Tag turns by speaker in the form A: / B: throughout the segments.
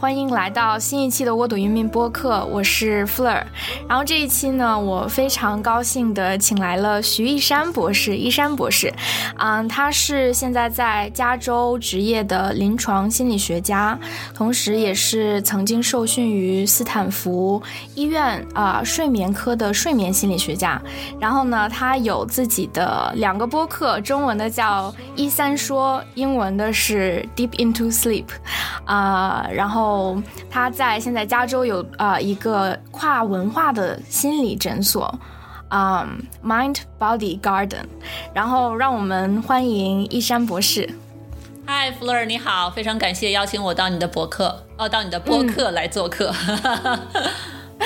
A: 欢迎来到新一期的窝朵云民播客，我是 Fleur。然后这一期呢，我非常高兴的请来了徐一山博士，一山博士，嗯，他是现在在加州执业的临床心理学家，同时也是曾经受训于斯坦福医院啊睡眠科的睡眠心理学家。然后呢，他有自己的两个播客，中文的叫一三说，英文的是 Deep into Sleep。啊，然后他在现在加州有啊一个跨文化的心理诊所，嗯，Mind Body Garden，然后让我们欢迎一山博士。
B: 嗨，Fleur，你好，非常感谢邀请我到你的博客，哦，到你的播客来做客。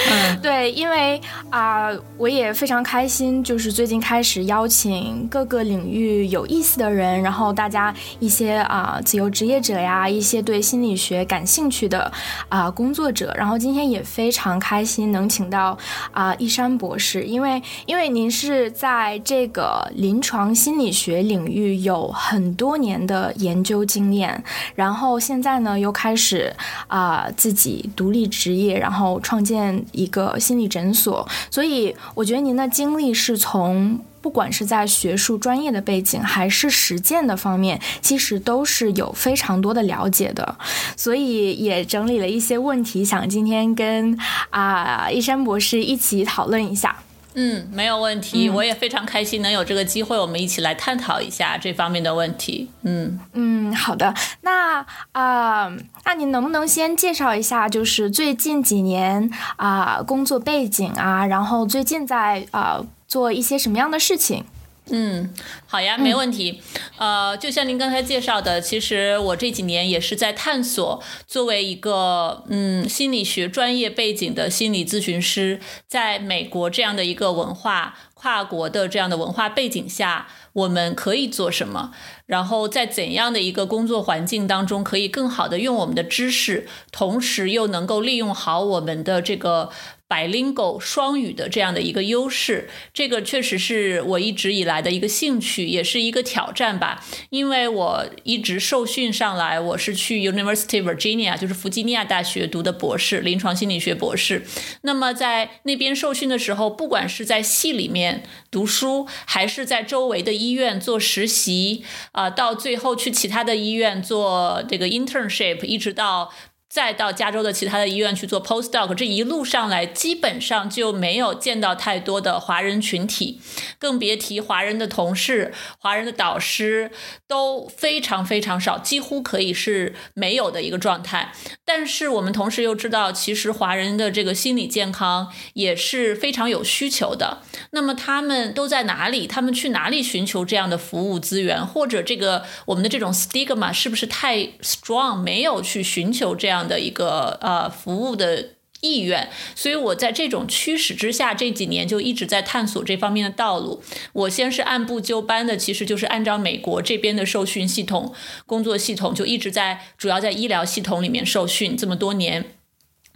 A: 对，因为啊，我也非常开心，就是最近开始邀请各个领域有意思的人，然后大家一些啊自由职业者呀，一些对心理学感兴趣的啊工作者，然后今天也非常开心能请到啊一山博士，因为因为您是在这个临床心理学领域有很多年的研究经验，然后现在呢又开始啊自己独立职业，然后创建。一个心理诊所，所以我觉得您的经历是从不管是在学术专业的背景，还是实践的方面，其实都是有非常多的了解的，所以也整理了一些问题，想今天跟啊一山博士一起讨论一下。
B: 嗯，没有问题，我也非常开心能有这个机会，我们一起来探讨一下这方面的问题。嗯
A: 嗯，好的，那啊，那您能不能先介绍一下，就是最近几年啊工作背景啊，然后最近在啊做一些什么样的事情？
B: 嗯，好呀，没问题。呃，就像您刚才介绍的，其实我这几年也是在探索，作为一个嗯心理学专业背景的心理咨询师，在美国这样的一个文化跨国的这样的文化背景下，我们可以做什么？然后在怎样的一个工作环境当中，可以更好的用我们的知识，同时又能够利用好我们的这个。Bilingual 双语的这样的一个优势，这个确实是我一直以来的一个兴趣，也是一个挑战吧。因为我一直受训上来，我是去 University Virginia，就是弗吉尼亚大学读的博士，临床心理学博士。那么在那边受训的时候，不管是在系里面读书，还是在周围的医院做实习，啊，到最后去其他的医院做这个 internship，一直到。再到加州的其他的医院去做 postdoc，这一路上来基本上就没有见到太多的华人群体，更别提华人的同事、华人的导师都非常非常少，几乎可以是没有的一个状态。但是我们同时又知道，其实华人的这个心理健康也是非常有需求的。那么他们都在哪里？他们去哪里寻求这样的服务资源？或者这个我们的这种 stigma 是不是太 strong，没有去寻求这样？的一个呃服务的意愿，所以我在这种驱使之下，这几年就一直在探索这方面的道路。我先是按部就班的，其实就是按照美国这边的受训系统、工作系统，就一直在主要在医疗系统里面受训这么多年。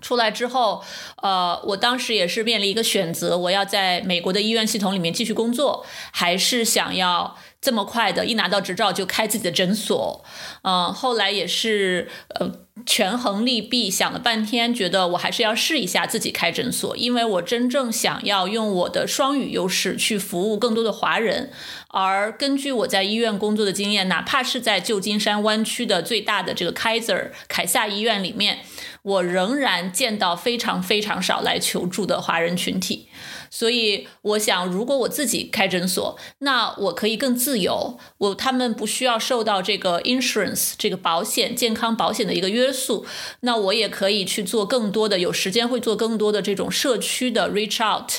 B: 出来之后，呃，我当时也是面临一个选择：我要在美国的医院系统里面继续工作，还是想要这么快的一拿到执照就开自己的诊所？嗯，后来也是呃。权衡利弊，想了半天，觉得我还是要试一下自己开诊所，因为我真正想要用我的双语优势去服务更多的华人。而根据我在医院工作的经验，哪怕是在旧金山湾区的最大的这个 Kaiser 凯撒医院里面，我仍然见到非常非常少来求助的华人群体。所以我想，如果我自己开诊所，那我可以更自由，我他们不需要受到这个 insurance 这个保险健康保险的一个约束，那我也可以去做更多的，有时间会做更多的这种社区的 reach out。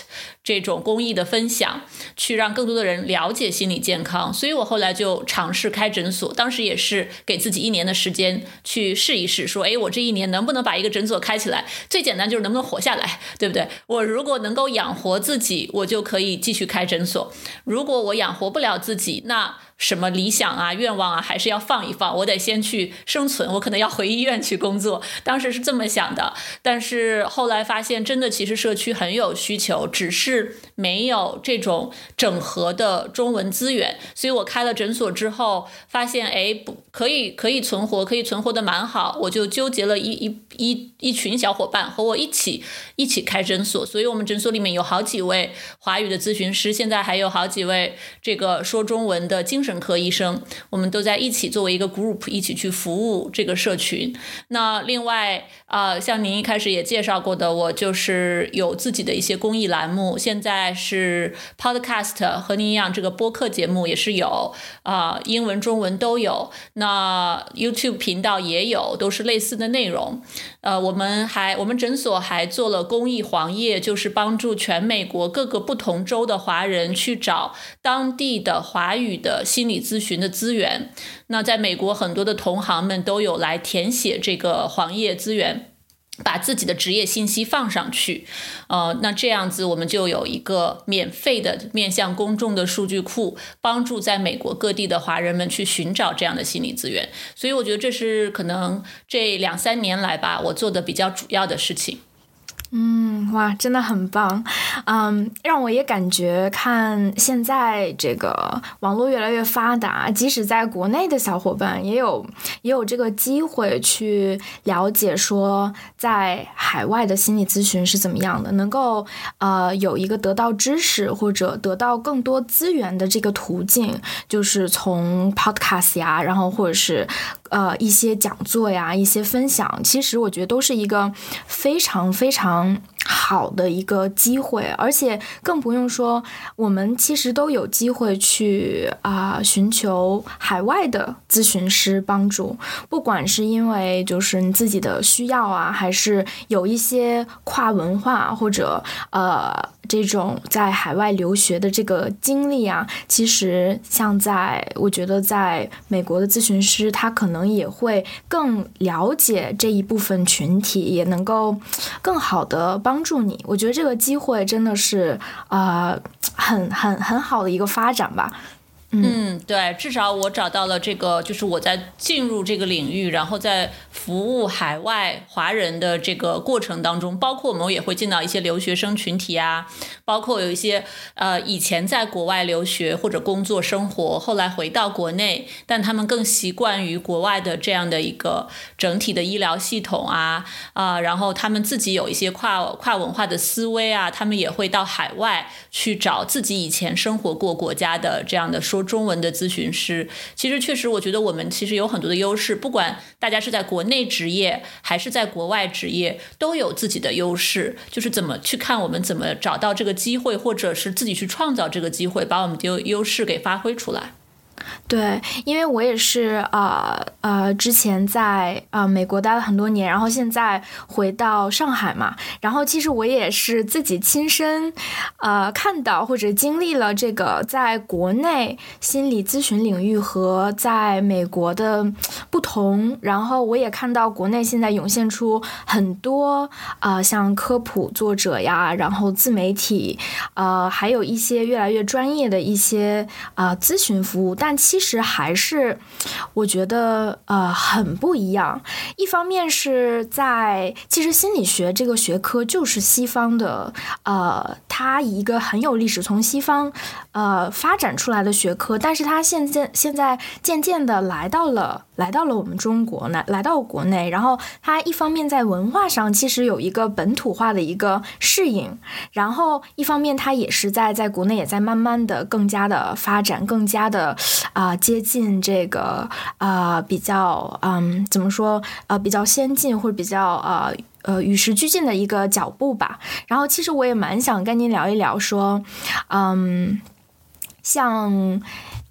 B: 这种公益的分享，去让更多的人了解心理健康，所以我后来就尝试开诊所。当时也是给自己一年的时间去试一试，说，哎，我这一年能不能把一个诊所开起来？最简单就是能不能活下来，对不对？我如果能够养活自己，我就可以继续开诊所；如果我养活不了自己，那什么理想啊、愿望啊，还是要放一放。我得先去生存，我可能要回医院去工作。当时是这么想的，但是后来发现，真的其实社区很有需求，只是没有这种整合的中文资源。所以我开了诊所之后，发现哎，不可以可以存活，可以存活的蛮好。我就纠结了一一一一群小伙伴和我一起一起开诊所。所以我们诊所里面有好几位华语的咨询师，现在还有好几位这个说中文的精神。科医生，我们都在一起作为一个 group 一起去服务这个社群。那另外啊，像您一开始也介绍过的，我就是有自己的一些公益栏目，现在是 podcast 和您一样，这个播客节目也是有啊，英文、中文都有。那 YouTube 频道也有，都是类似的内容。呃，我们还我们诊所还做了公益黄页，就是帮助全美国各个不同州的华人去找当地的华语的心理咨询的资源。那在美国，很多的同行们都有来填写这个黄页资源。把自己的职业信息放上去，呃，那这样子我们就有一个免费的面向公众的数据库，帮助在美国各地的华人们去寻找这样的心理资源。所以我觉得这是可能这两三年来吧，我做的比较主要的事情。
A: 嗯，哇，真的很棒，嗯，让我也感觉看现在这个网络越来越发达，即使在国内的小伙伴也有也有这个机会去了解说在海外的心理咨询是怎么样的，能够呃有一个得到知识或者得到更多资源的这个途径，就是从 podcast 呀，然后或者是。呃，一些讲座呀，一些分享，其实我觉得都是一个非常非常好的一个机会，而且更不用说，我们其实都有机会去啊寻求海外的咨询师帮助，不管是因为就是你自己的需要啊，还是有一些跨文化或者呃。这种在海外留学的这个经历啊，其实像在我觉得在美国的咨询师，他可能也会更了解这一部分群体，也能够更好的帮助你。我觉得这个机会真的是啊，很很很好的一个发展吧。
B: 嗯，对，至少我找到了这个，就是我在进入这个领域，然后在服务海外华人的这个过程当中，包括我们也会见到一些留学生群体啊，包括有一些呃以前在国外留学或者工作生活，后来回到国内，但他们更习惯于国外的这样的一个整体的医疗系统啊啊，然后他们自己有一些跨跨文化的思维啊，他们也会到海外去找自己以前生活过国家的这样的说。中文的咨询师，其实确实，我觉得我们其实有很多的优势。不管大家是在国内职业还是在国外职业，都有自己的优势。就是怎么去看我们怎么找到这个机会，或者是自己去创造这个机会，把我们的优势给发挥出来。
A: 对，因为我也是呃呃，之前在呃美国待了很多年，然后现在回到上海嘛，然后其实我也是自己亲身呃看到或者经历了这个在国内心理咨询领域和在美国的不同，然后我也看到国内现在涌现出很多呃像科普作者呀，然后自媒体，呃还有一些越来越专业的一些啊咨询服务，但其实还是，我觉得呃很不一样。一方面是在，其实心理学这个学科就是西方的，呃，它一个很有历史，从西方呃发展出来的学科，但是它现在现在渐渐的来到了。来到了我们中国，来来到国内，然后它一方面在文化上其实有一个本土化的一个适应，然后一方面它也是在在国内也在慢慢的更加的发展，更加的啊接近这个啊比较嗯怎么说呃比较先进或者比较呃呃与时俱进的一个脚步吧。然后其实我也蛮想跟您聊一聊，说嗯像。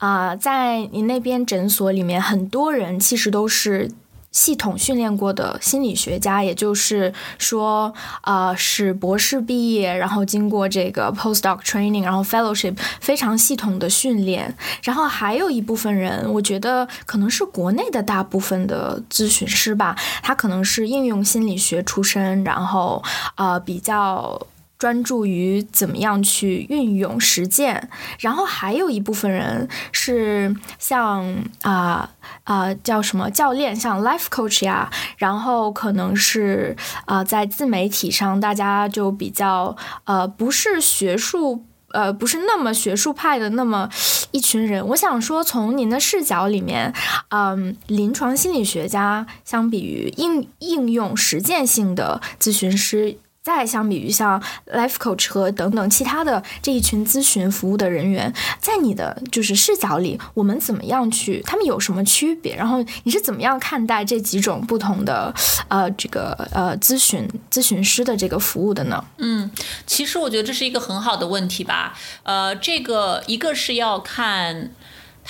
A: 啊，在您那边诊所里面，很多人其实都是系统训练过的心理学家，也就是说，呃，是博士毕业，然后经过这个 postdoc training，然后 fellowship 非常系统的训练。然后还有一部分人，我觉得可能是国内的大部分的咨询师吧，他可能是应用心理学出身，然后呃比较。专注于怎么样去运用实践，然后还有一部分人是像啊啊叫什么教练，像 life coach 呀，然后可能是啊在自媒体上大家就比较呃不是学术。呃，不是那么学术派的那么一群人。我想说，从您的视角里面，嗯，临床心理学家相比于应应用实践性的咨询师。再相比于像 life coach 和等等其他的这一群咨询服务的人员，在你的就是视角里，我们怎么样去？他们有什么区别？然后你是怎么样看待这几种不同的呃这个呃咨询咨询师的这个服务的呢？
B: 嗯，其实我觉得这是一个很好的问题吧。呃，这个一个是要看。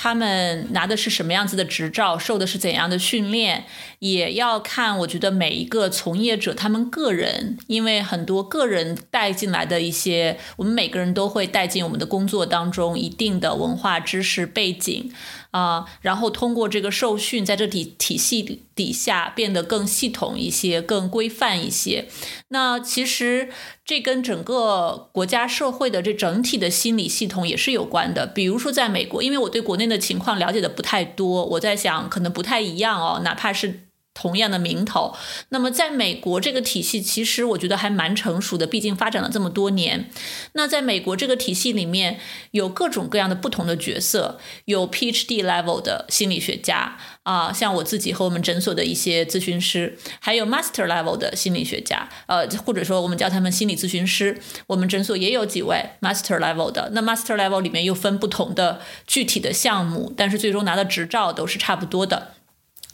B: 他们拿的是什么样子的执照，受的是怎样的训练，也要看。我觉得每一个从业者他们个人，因为很多个人带进来的一些，我们每个人都会带进我们的工作当中一定的文化知识背景。啊，然后通过这个受训，在这体体系底下变得更系统一些、更规范一些。那其实这跟整个国家社会的这整体的心理系统也是有关的。比如说在美国，因为我对国内的情况了解的不太多，我在想可能不太一样哦，哪怕是。同样的名头，那么在美国这个体系，其实我觉得还蛮成熟的，毕竟发展了这么多年。那在美国这个体系里面，有各种各样的不同的角色，有 PhD level 的心理学家啊，像我自己和我们诊所的一些咨询师，还有 Master level 的心理学家，呃，或者说我们叫他们心理咨询师。我们诊所也有几位 Master level 的，那 Master level 里面又分不同的具体的项目，但是最终拿的执照都是差不多的。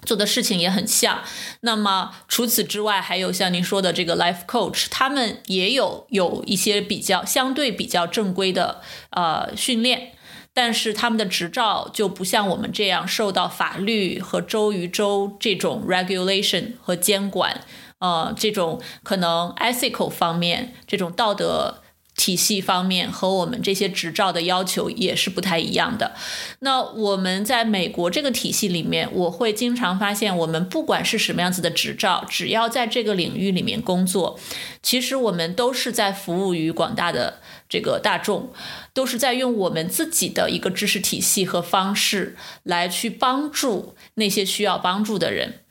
B: 做的事情也很像，那么除此之外，还有像您说的这个 life coach，他们也有有一些比较相对比较正规的呃训练，但是他们的执照就不像我们这样受到法律和州与州这种 regulation 和监管，呃，这种可能 ethical 方面这种道德。体系方面和我们这些执照的要求也是不太一样的。那我们在美国这个体系里面，我会经常发现，我们不管是什么样子的执照，只要在这个领域里面工作，其实我们都是在服务于广大的这个大众，都是在用我们自己的一个知识体系和方式来去帮助那些需要帮助的人。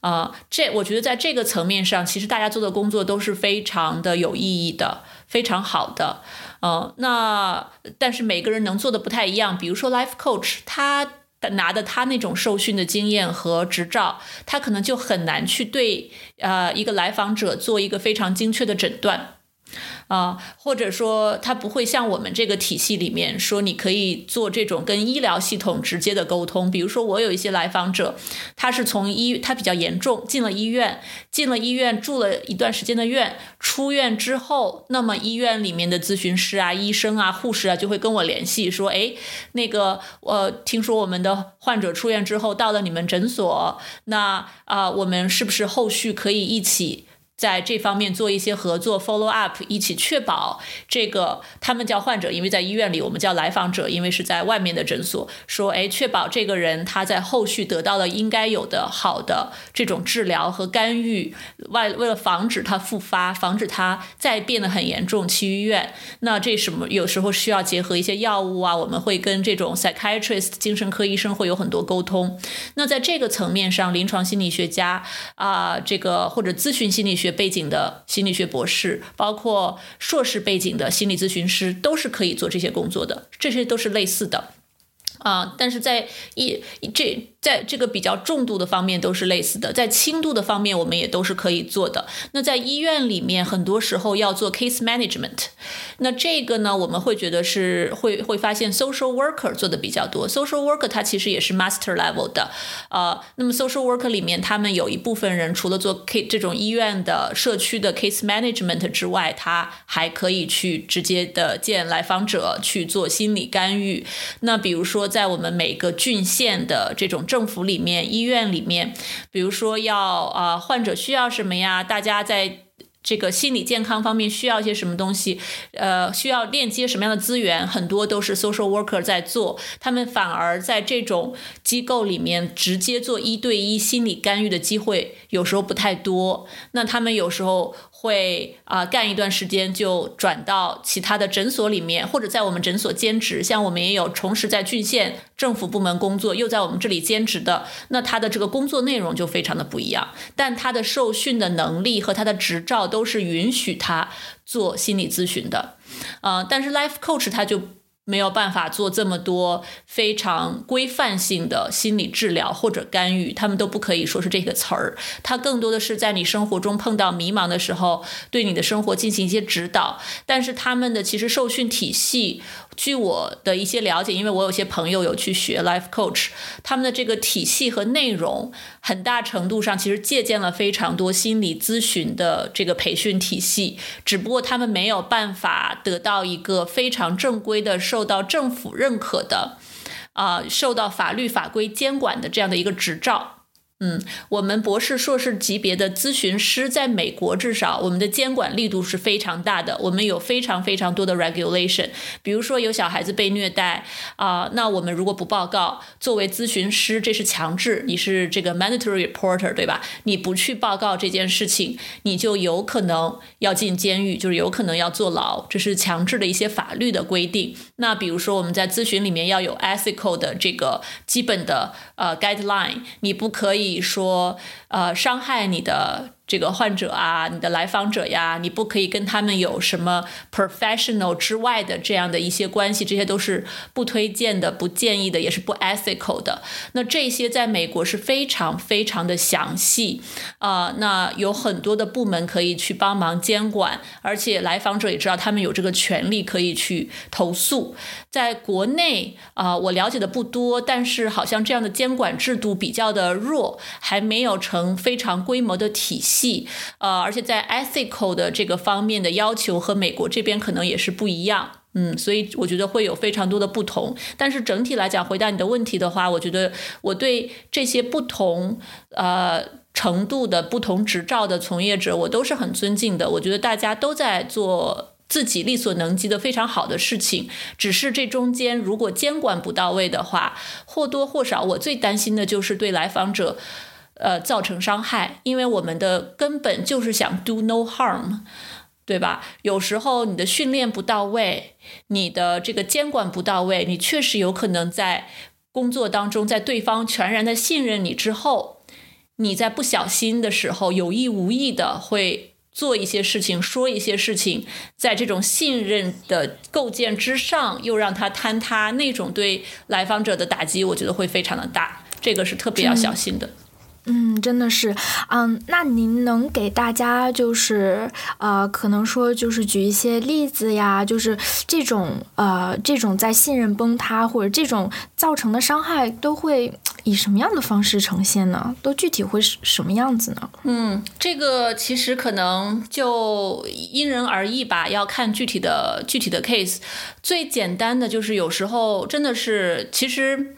B: 啊，这我觉得在这个层面上，其实大家做的工作都是非常的有意义的。非常好的，呃，那但是每个人能做的不太一样。比如说，life coach，他拿的他那种受训的经验和执照，他可能就很难去对呃一个来访者做一个非常精确的诊断。啊，或者说他不会像我们这个体系里面说，你可以做这种跟医疗系统直接的沟通。比如说，我有一些来访者，他是从医，他比较严重，进了医院，进了医院住了一段时间的院，出院之后，那么医院里面的咨询师啊、医生啊、护士啊就会跟我联系说，哎，那个，我听说我们的患者出院之后到了你们诊所，那啊，我们是不是后续可以一起？在这方面做一些合作，follow up，一起确保这个他们叫患者，因为在医院里我们叫来访者，因为是在外面的诊所，说哎，确保这个人他在后续得到了应该有的好的这种治疗和干预，外为了防止他复发，防止他再变得很严重去医院，那这什么有时候需要结合一些药物啊，我们会跟这种 psychiatrist 精神科医生会有很多沟通。那在这个层面上，临床心理学家啊，这个或者咨询心理学。学背景的心理学博士，包括硕士背景的心理咨询师，都是可以做这些工作的，这些都是类似的。啊，但是在一这在这个比较重度的方面都是类似的，在轻度的方面我们也都是可以做的。那在医院里面，很多时候要做 case management，那这个呢，我们会觉得是会会发现 social worker 做的比较多。social worker 它其实也是 master level 的，呃，那么 social worker 里面他们有一部分人除了做 k 这种医院的社区的 case management 之外，他还可以去直接的见来访者去做心理干预。那比如说。在我们每个郡县的这种政府里面、医院里面，比如说要啊，患者需要什么呀？大家在。这个心理健康方面需要一些什么东西？呃，需要链接什么样的资源？很多都是 social worker 在做，他们反而在这种机构里面直接做一对一心理干预的机会有时候不太多。那他们有时候会啊干一段时间就转到其他的诊所里面，或者在我们诊所兼职。像我们也有同时在郡县政府部门工作，又在我们这里兼职的，那他的这个工作内容就非常的不一样。但他的受训的能力和他的执照都是允许他做心理咨询的，啊，但是 Life Coach 他就。没有办法做这么多非常规范性的心理治疗或者干预，他们都不可以说是这个词儿。它更多的是在你生活中碰到迷茫的时候，对你的生活进行一些指导。但是他们的其实受训体系。据我的一些了解，因为我有些朋友有去学 Life Coach，他们的这个体系和内容，很大程度上其实借鉴了非常多心理咨询的这个培训体系，只不过他们没有办法得到一个非常正规的、受到政府认可的，啊，受到法律法规监管的这样的一个执照。嗯，我们博士、硕士级别的咨询师，在美国至少我们的监管力度是非常大的。我们有非常非常多的 regulation，比如说有小孩子被虐待啊，那我们如果不报告，作为咨询师这是强制，你是这个 mandatory reporter 对吧？你不去报告这件事情，你就有可能要进监狱，就是有可能要坐牢，这是强制的一些法律的规定。那比如说我们在咨询里面要有 ethical 的这个基本的呃 guideline，你不可以。以说，呃，伤害你的。这个患者啊，你的来访者呀，你不可以跟他们有什么 professional 之外的这样的一些关系，这些都是不推荐的、不建议的，也是不 ethical 的。那这些在美国是非常非常的详细啊，那有很多的部门可以去帮忙监管，而且来访者也知道他们有这个权利可以去投诉。在国内啊，我了解的不多，但是好像这样的监管制度比较的弱，还没有成非常规模的体系。系，呃，而且在 ethical 的这个方面的要求和美国这边可能也是不一样，嗯，所以我觉得会有非常多的不同。但是整体来讲，回答你的问题的话，我觉得我对这些不同呃程度的不同执照的从业者，我都是很尊敬的。我觉得大家都在做自己力所能及的非常好的事情，只是这中间如果监管不到位的话，或多或少，我最担心的就是对来访者。呃，造成伤害，因为我们的根本就是想 do no harm，对吧？有时候你的训练不到位，你的这个监管不到位，你确实有可能在工作当中，在对方全然的信任你之后，你在不小心的时候，有意无意的会做一些事情，说一些事情，在这种信任的构建之上，又让它坍塌，那种对来访者的打击，我觉得会非常的大，这个是特别要小心的。
A: 嗯，嗯真的是，嗯，那您能给大家就是，呃，可能说就是举一些例子呀，就是这种，呃，这种在信任崩塌或者这种造成的伤害都会以什么样的方式呈现呢？都具体会是什么样子呢？
B: 嗯，这个其实可能就因人而异吧，要看具体的具体的 case。最简单的就是有时候真的是，其实。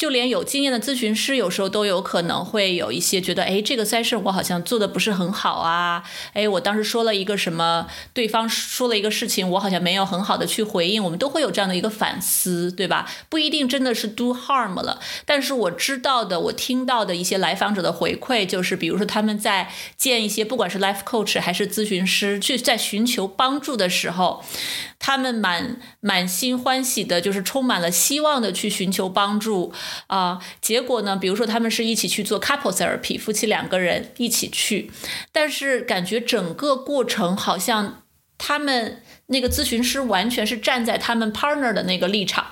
B: 就连有经验的咨询师，有时候都有可能会有一些觉得，哎，这个 session 我好像做的不是很好啊，哎，我当时说了一个什么，对方说了一个事情，我好像没有很好的去回应，我们都会有这样的一个反思，对吧？不一定真的是 do harm 了，但是我知道的，我听到的一些来访者的回馈，就是比如说他们在见一些不管是 life coach 还是咨询师，去在寻求帮助的时候。他们满满心欢喜的，就是充满了希望的去寻求帮助啊。结果呢，比如说他们是一起去做 couple therapy，夫妻两个人一起去，但是感觉整个过程好像他们那个咨询师完全是站在他们 partner 的那个立场，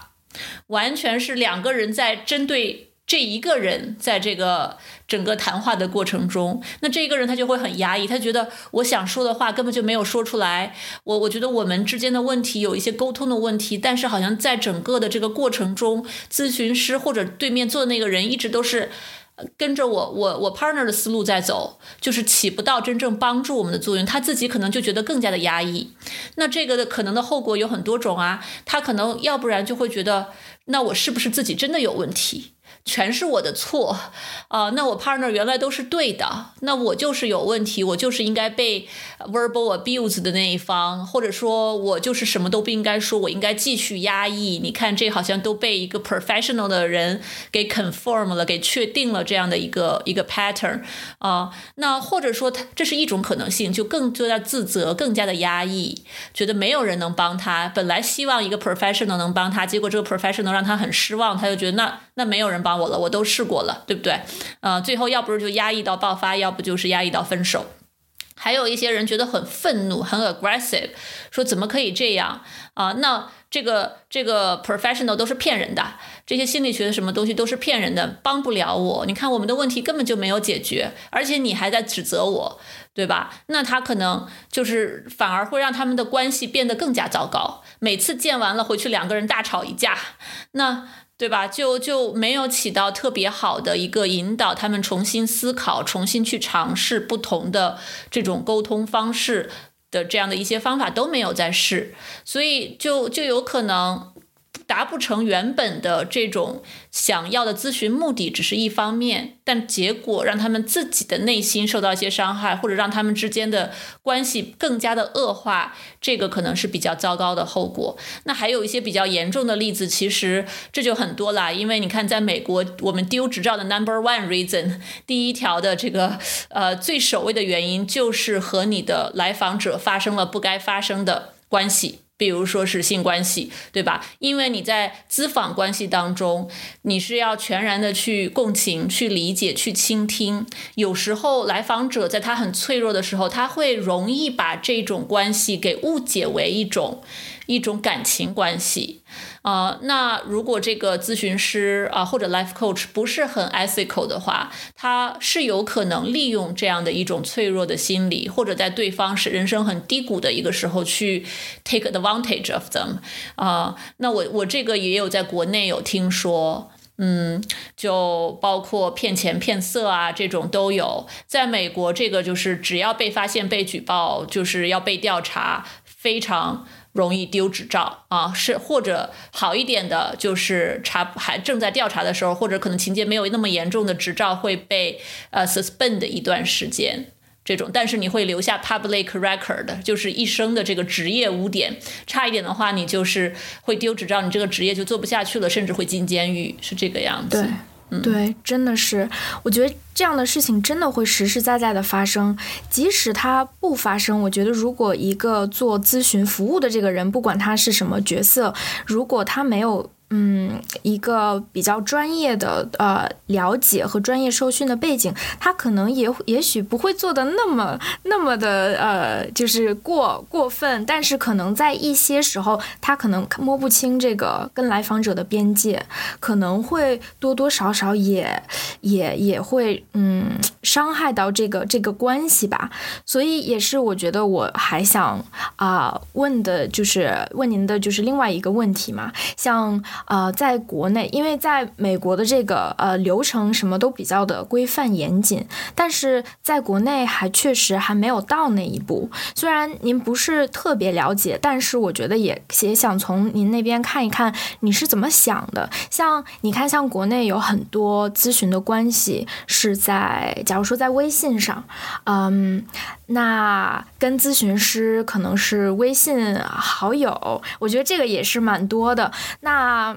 B: 完全是两个人在针对。这一个人在这个整个谈话的过程中，那这一个人他就会很压抑，他觉得我想说的话根本就没有说出来。我我觉得我们之间的问题有一些沟通的问题，但是好像在整个的这个过程中，咨询师或者对面坐的那个人一直都是跟着我我我 partner 的思路在走，就是起不到真正帮助我们的作用。他自己可能就觉得更加的压抑。那这个的可能的后果有很多种啊，他可能要不然就会觉得，那我是不是自己真的有问题？全是我的错啊！那我 partner 原来都是对的，那我就是有问题，我就是应该被 verbal abuse 的那一方，或者说我就是什么都不应该说，我应该继续压抑。你看，这好像都被一个 professional 的人给 confirm 了，给确定了这样的一个一个 pattern 啊。那或者说，他这是一种可能性，就更多的自责，更加的压抑，觉得没有人能帮他。本来希望一个 professional 能帮他，结果这个 professional 让他很失望，他就觉得那那没有人帮。我了，我都试过了，对不对？呃，最后要不是就压抑到爆发，要不就是压抑到分手。还有一些人觉得很愤怒，很 aggressive，说怎么可以这样啊？那这个这个 professional 都是骗人的，这些心理学的什么东西都是骗人的，帮不了我。你看我们的问题根本就没有解决，而且你还在指责我，对吧？那他可能就是反而会让他们的关系变得更加糟糕。每次见完了回去，两个人大吵一架，那。对吧？就就没有起到特别好的一个引导，他们重新思考、重新去尝试不同的这种沟通方式的这样的一些方法都没有在试，所以就就有可能。达不成原本的这种想要的咨询目的，只是一方面，但结果让他们自己的内心受到一些伤害，或者让他们之间的关系更加的恶化，这个可能是比较糟糕的后果。那还有一些比较严重的例子，其实这就很多啦。因为你看，在美国，我们丢执照的 number one reason，第一条的这个呃最首位的原因，就是和你的来访者发生了不该发生的关系。比如说是性关系，对吧？因为你在咨访关系当中，你是要全然的去共情、去理解、去倾听。有时候来访者在他很脆弱的时候，他会容易把这种关系给误解为一种。一种感情关系，啊，那如果这个咨询师啊或者 life coach 不是很 ethical 的话，他是有可能利用这样的一种脆弱的心理，或者在对方是人生很低谷的一个时候去 take advantage of them，啊，那我我这个也有在国内有听说，嗯，就包括骗钱骗色啊这种都有，在美国这个就是只要被发现被举报，就是要被调查，非常。容易丢执照啊，是或者好一点的，就是查还正在调查的时候，或者可能情节没有那么严重的执照会被呃 suspend 一段时间，这种，但是你会留下 public record，就是一生的这个职业污点。差一点的话，你就是会丢执照，你这个职业就做不下去了，甚至会进监狱，是这个样子。
A: 对。对，真的是，我觉得这样的事情真的会实实在在的发生。即使它不发生，我觉得如果一个做咨询服务的这个人，不管他是什么角色，如果他没有。嗯，一个比较专业的呃了解和专业受训的背景，他可能也也许不会做的那么那么的呃，就是过过分，但是可能在一些时候，他可能摸不清这个跟来访者的边界，可能会多多少少也也也会嗯伤害到这个这个关系吧。所以也是我觉得我还想啊问的就是问您的就是另外一个问题嘛，像。呃，在国内，因为在美国的这个呃流程什么都比较的规范严谨，但是在国内还确实还没有到那一步。虽然您不是特别了解，但是我觉得也也想从您那边看一看你是怎么想的。像你看，像国内有很多咨询的关系是在，假如说在微信上，嗯。那跟咨询师可能是微信好友，我觉得这个也是蛮多的。那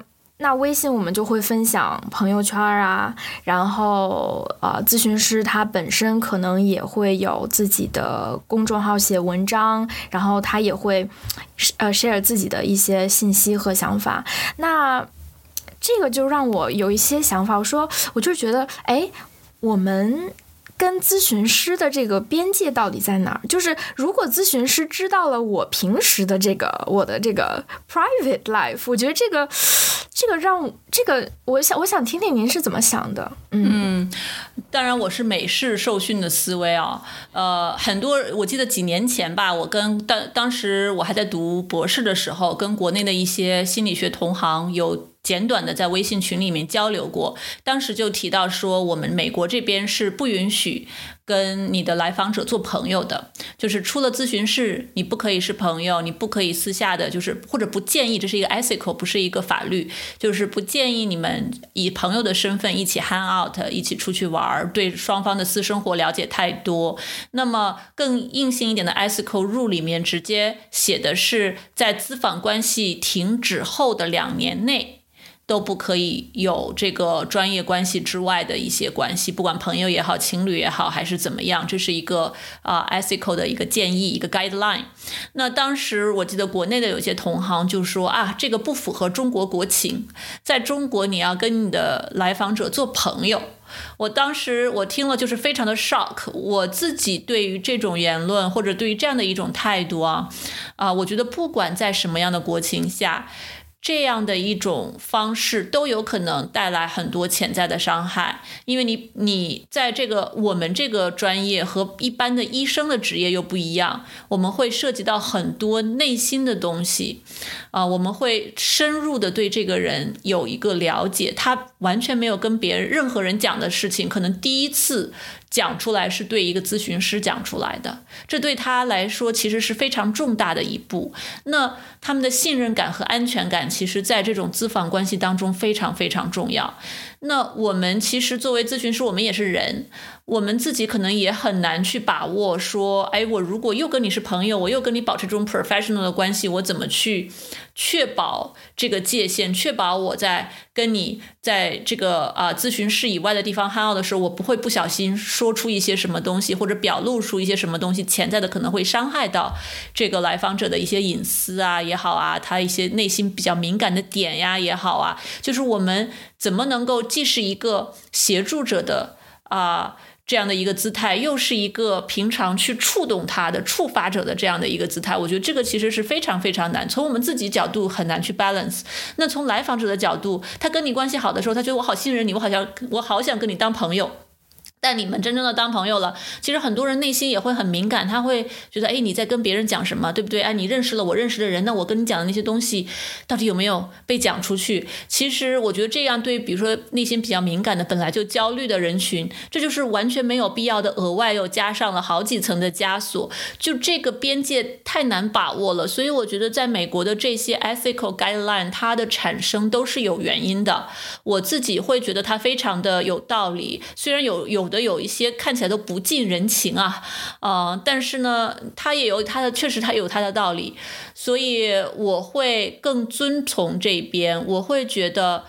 A: 那微信我们就会分享朋友圈啊，然后呃，咨询师他本身可能也会有自己的公众号写文章，然后他也会呃 share 自己的一些信息和想法。那这个就让我有一些想法，我说我就觉得，哎，我们。跟咨询师的这个边界到底在哪儿？就是如果咨询师知道了我平时的这个我的这个 private life，我觉得这个这个让这个我想我想听听您是怎么想的。
B: 嗯，当然我是美式受训的思维啊。呃，很多我记得几年前吧，我跟当当时我还在读博士的时候，跟国内的一些心理学同行有。简短的在微信群里面交流过，当时就提到说，我们美国这边是不允许跟你的来访者做朋友的，就是出了咨询室，你不可以是朋友，你不可以私下的，就是或者不建议，这是一个 ethical，不是一个法律，就是不建议你们以朋友的身份一起 hang out，一起出去玩，对双方的私生活了解太多。那么更硬性一点的 ethical rule 里面直接写的是，在咨访关系停止后的两年内。都不可以有这个专业关系之外的一些关系，不管朋友也好，情侣也好，还是怎么样，这是一个啊 ethical 的一个建议，一个 guideline。那当时我记得国内的有些同行就说啊，这个不符合中国国情，在中国你要跟你的来访者做朋友。我当时我听了就是非常的 shock。我自己对于这种言论或者对于这样的一种态度啊，啊，我觉得不管在什么样的国情下。这样的一种方式都有可能带来很多潜在的伤害，因为你你在这个我们这个专业和一般的医生的职业又不一样，我们会涉及到很多内心的东西，啊，我们会深入的对这个人有一个了解，他完全没有跟别人任何人讲的事情，可能第一次。讲出来是对一个咨询师讲出来的，这对他来说其实是非常重大的一步。那他们的信任感和安全感，其实在这种咨访关系当中非常非常重要。那我们其实作为咨询师，我们也是人，我们自己可能也很难去把握说，哎，我如果又跟你是朋友，我又跟你保持这种 professional 的关系，我怎么去确保这个界限，确保我在跟你在这个啊咨询室以外的地方 hang out 的时候，我不会不小心说出一些什么东西，或者表露出一些什么东西，潜在的可能会伤害到这个来访者的一些隐私啊也好啊，他一些内心比较敏感的点呀也好啊，就是我们。怎么能够既是一个协助者的啊这样的一个姿态，又是一个平常去触动他的触发者的这样的一个姿态？我觉得这个其实是非常非常难。从我们自己角度很难去 balance。那从来访者的角度，他跟你关系好的时候，他觉得我好信任你，我好像我好想跟你当朋友。但你们真正的当朋友了，其实很多人内心也会很敏感，他会觉得，哎，你在跟别人讲什么，对不对？哎，你认识了我认识的人，那我跟你讲的那些东西，到底有没有被讲出去？其实我觉得这样对，比如说内心比较敏感的、本来就焦虑的人群，这就是完全没有必要的，额外又加上了好几层的枷锁，就这个边界太难把握了。所以我觉得在美国的这些 ethical guideline，它的产生都是有原因的。我自己会觉得它非常的有道理，虽然有有。的有一些看起来都不近人情啊，呃，但是呢，他也有他的，确实他有他的道理，所以我会更遵从这边，我会觉得，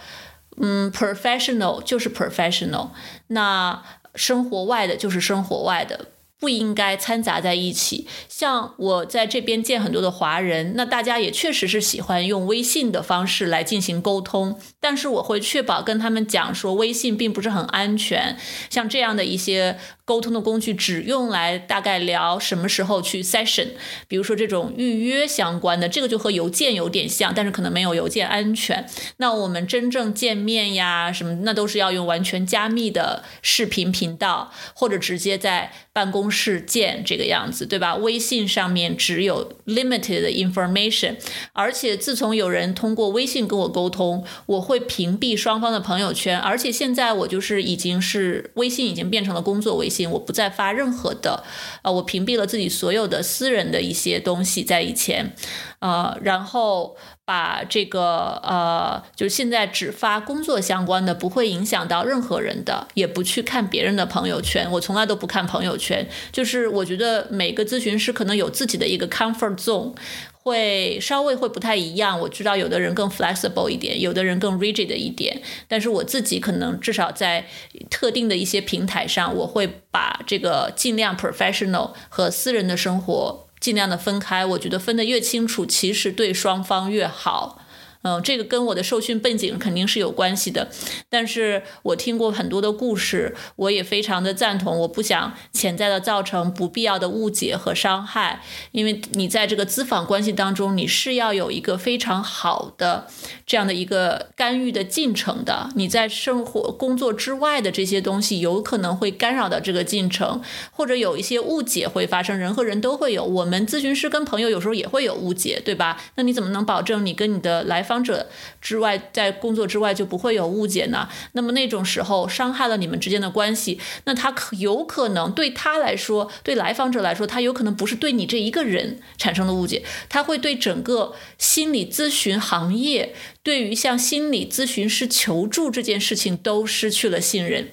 B: 嗯，professional 就是 professional，那生活外的就是生活外的。不应该掺杂在一起。像我在这边见很多的华人，那大家也确实是喜欢用微信的方式来进行沟通。但是我会确保跟他们讲说，微信并不是很安全。像这样的一些沟通的工具，只用来大概聊什么时候去 session。比如说这种预约相关的，这个就和邮件有点像，但是可能没有邮件安全。那我们真正见面呀，什么那都是要用完全加密的视频频道，或者直接在办公。室见这个样子，对吧？微信上面只有 limited information，而且自从有人通过微信跟我沟通，我会屏蔽双方的朋友圈，而且现在我就是已经是微信已经变成了工作微信，我不再发任何的，呃，我屏蔽了自己所有的私人的一些东西在以前，呃，然后。把这个呃，就是现在只发工作相关的，不会影响到任何人的，也不去看别人的朋友圈。我从来都不看朋友圈，就是我觉得每个咨询师可能有自己的一个 comfort zone，会稍微会不太一样。我知道有的人更 flexible 一点，有的人更 rigid 一点，但是我自己可能至少在特定的一些平台上，我会把这个尽量 professional 和私人的生活。尽量的分开，我觉得分得越清楚，其实对双方越好。嗯，这个跟我的受训背景肯定是有关系的，但是我听过很多的故事，我也非常的赞同。我不想潜在的造成不必要的误解和伤害，因为你在这个咨访关系当中，你是要有一个非常好的这样的一个干预的进程的。你在生活工作之外的这些东西，有可能会干扰到这个进程，或者有一些误解会发生。人和人都会有，我们咨询师跟朋友有时候也会有误解，对吧？那你怎么能保证你跟你的来访？访者之外，在工作之外就不会有误解呢？那么那种时候伤害了你们之间的关系，那他可有可能对他来说，对来访者来说，他有可能不是对你这一个人产生了误解，他会对整个心理咨询行业，对于向心理咨询师求助这件事情都失去了信任。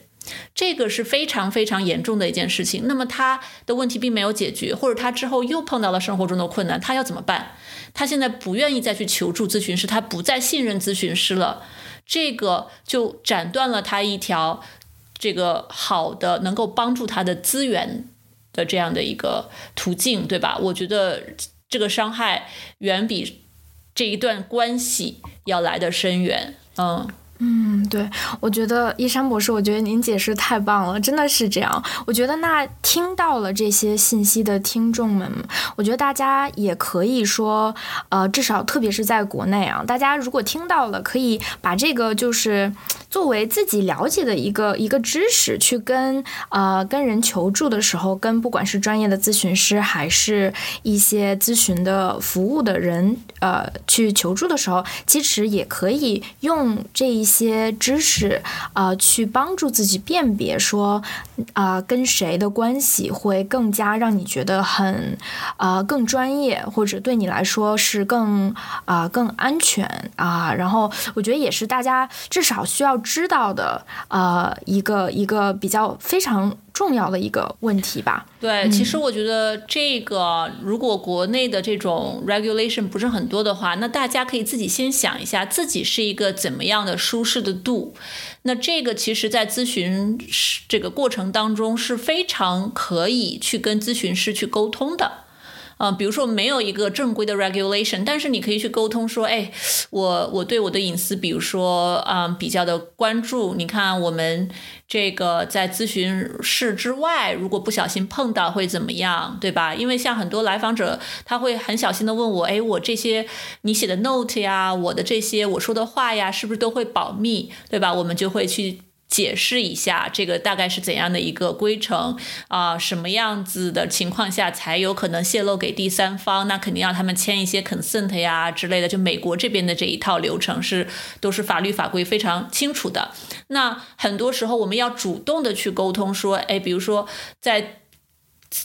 B: 这个是非常非常严重的一件事情。那么他的问题并没有解决，或者他之后又碰到了生活中的困难，他要怎么办？他现在不愿意再去求助咨询师，他不再信任咨询师了。这个就斩断了他一条这个好的能够帮助他的资源的这样的一个途径，对吧？我觉得这个伤害远比这一段关系要来的深远。嗯。
A: 嗯，对，我觉得一山博士，我觉得您解释太棒了，真的是这样。我觉得那听到了这些信息的听众们，我觉得大家也可以说，呃，至少特别是在国内啊，大家如果听到了，可以把这个就是作为自己了解的一个一个知识，去跟呃跟人求助的时候，跟不管是专业的咨询师，还是一些咨询的服务的人，呃，去求助的时候，其实也可以用这一。些知识，啊，去帮助自己辨别说，啊，跟谁的关系会更加让你觉得很，啊，更专业，或者对你来说是更，啊，更安全啊。然后我觉得也是大家至少需要知道的，啊，一个一个比较非常。重要的一个问题吧。
B: 对，其实我觉得这个，如果国内的这种 regulation 不是很多的话，那大家可以自己先想一下，自己是一个怎么样的舒适的度。那这个其实，在咨询这个过程当中是非常可以去跟咨询师去沟通的。嗯，比如说没有一个正规的 regulation，但是你可以去沟通说，哎，我我对我的隐私，比如说，嗯，比较的关注。你看我们这个在咨询室之外，如果不小心碰到会怎么样，对吧？因为像很多来访者，他会很小心的问我，哎，我这些你写的 note 呀，我的这些我说的话呀，是不是都会保密，对吧？我们就会去。解释一下这个大概是怎样的一个规程啊？什么样子的情况下才有可能泄露给第三方？那肯定要他们签一些 consent 呀之类的。就美国这边的这一套流程是都是法律法规非常清楚的。那很多时候我们要主动的去沟通，说，哎，比如说在。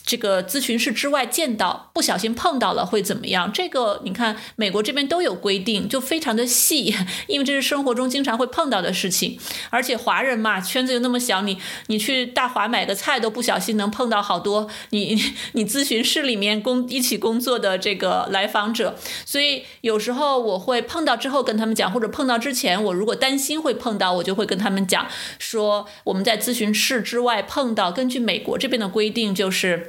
B: 这个咨询室之外见到不小心碰到了会怎么样？这个你看美国这边都有规定，就非常的细，因为这是生活中经常会碰到的事情。而且华人嘛，圈子又那么小，你你去大华买个菜都不小心能碰到好多你 你咨询室里面工一起工作的这个来访者。所以有时候我会碰到之后跟他们讲，或者碰到之前我如果担心会碰到，我就会跟他们讲说我们在咨询室之外碰到，根据美国这边的规定就是。